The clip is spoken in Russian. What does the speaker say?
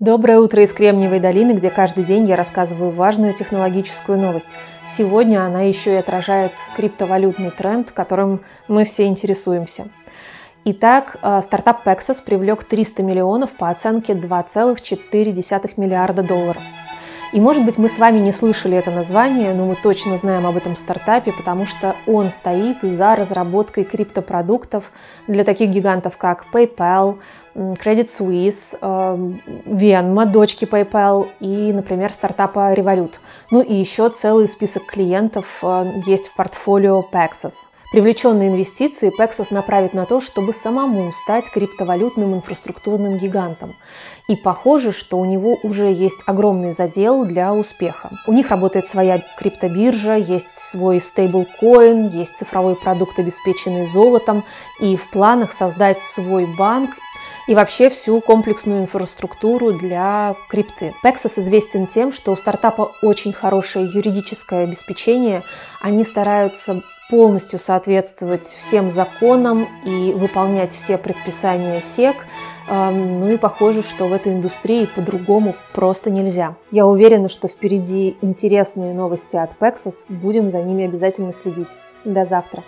Доброе утро из Кремниевой долины, где каждый день я рассказываю важную технологическую новость. Сегодня она еще и отражает криптовалютный тренд, которым мы все интересуемся. Итак, э, стартап Pexos привлек 300 миллионов по оценке 2,4 миллиарда долларов. И может быть мы с вами не слышали это название, но мы точно знаем об этом стартапе, потому что он стоит за разработкой криптопродуктов для таких гигантов, как PayPal, Credit Suisse, эм, Venmo, дочки PayPal и, например, стартапа Revolut. Ну и еще целый список клиентов э, есть в портфолио Paxos. Привлеченные инвестиции Paxos направит на то, чтобы самому стать криптовалютным инфраструктурным гигантом. И похоже, что у него уже есть огромный задел для успеха. У них работает своя криптобиржа, есть свой стейблкоин, есть цифровой продукт, обеспеченный золотом, и в планах создать свой банк и вообще всю комплексную инфраструктуру для крипты. Paxos известен тем, что у стартапа очень хорошее юридическое обеспечение. Они стараются полностью соответствовать всем законам и выполнять все предписания СЕК. Ну и похоже, что в этой индустрии по-другому просто нельзя. Я уверена, что впереди интересные новости от Paxos. Будем за ними обязательно следить. До завтра.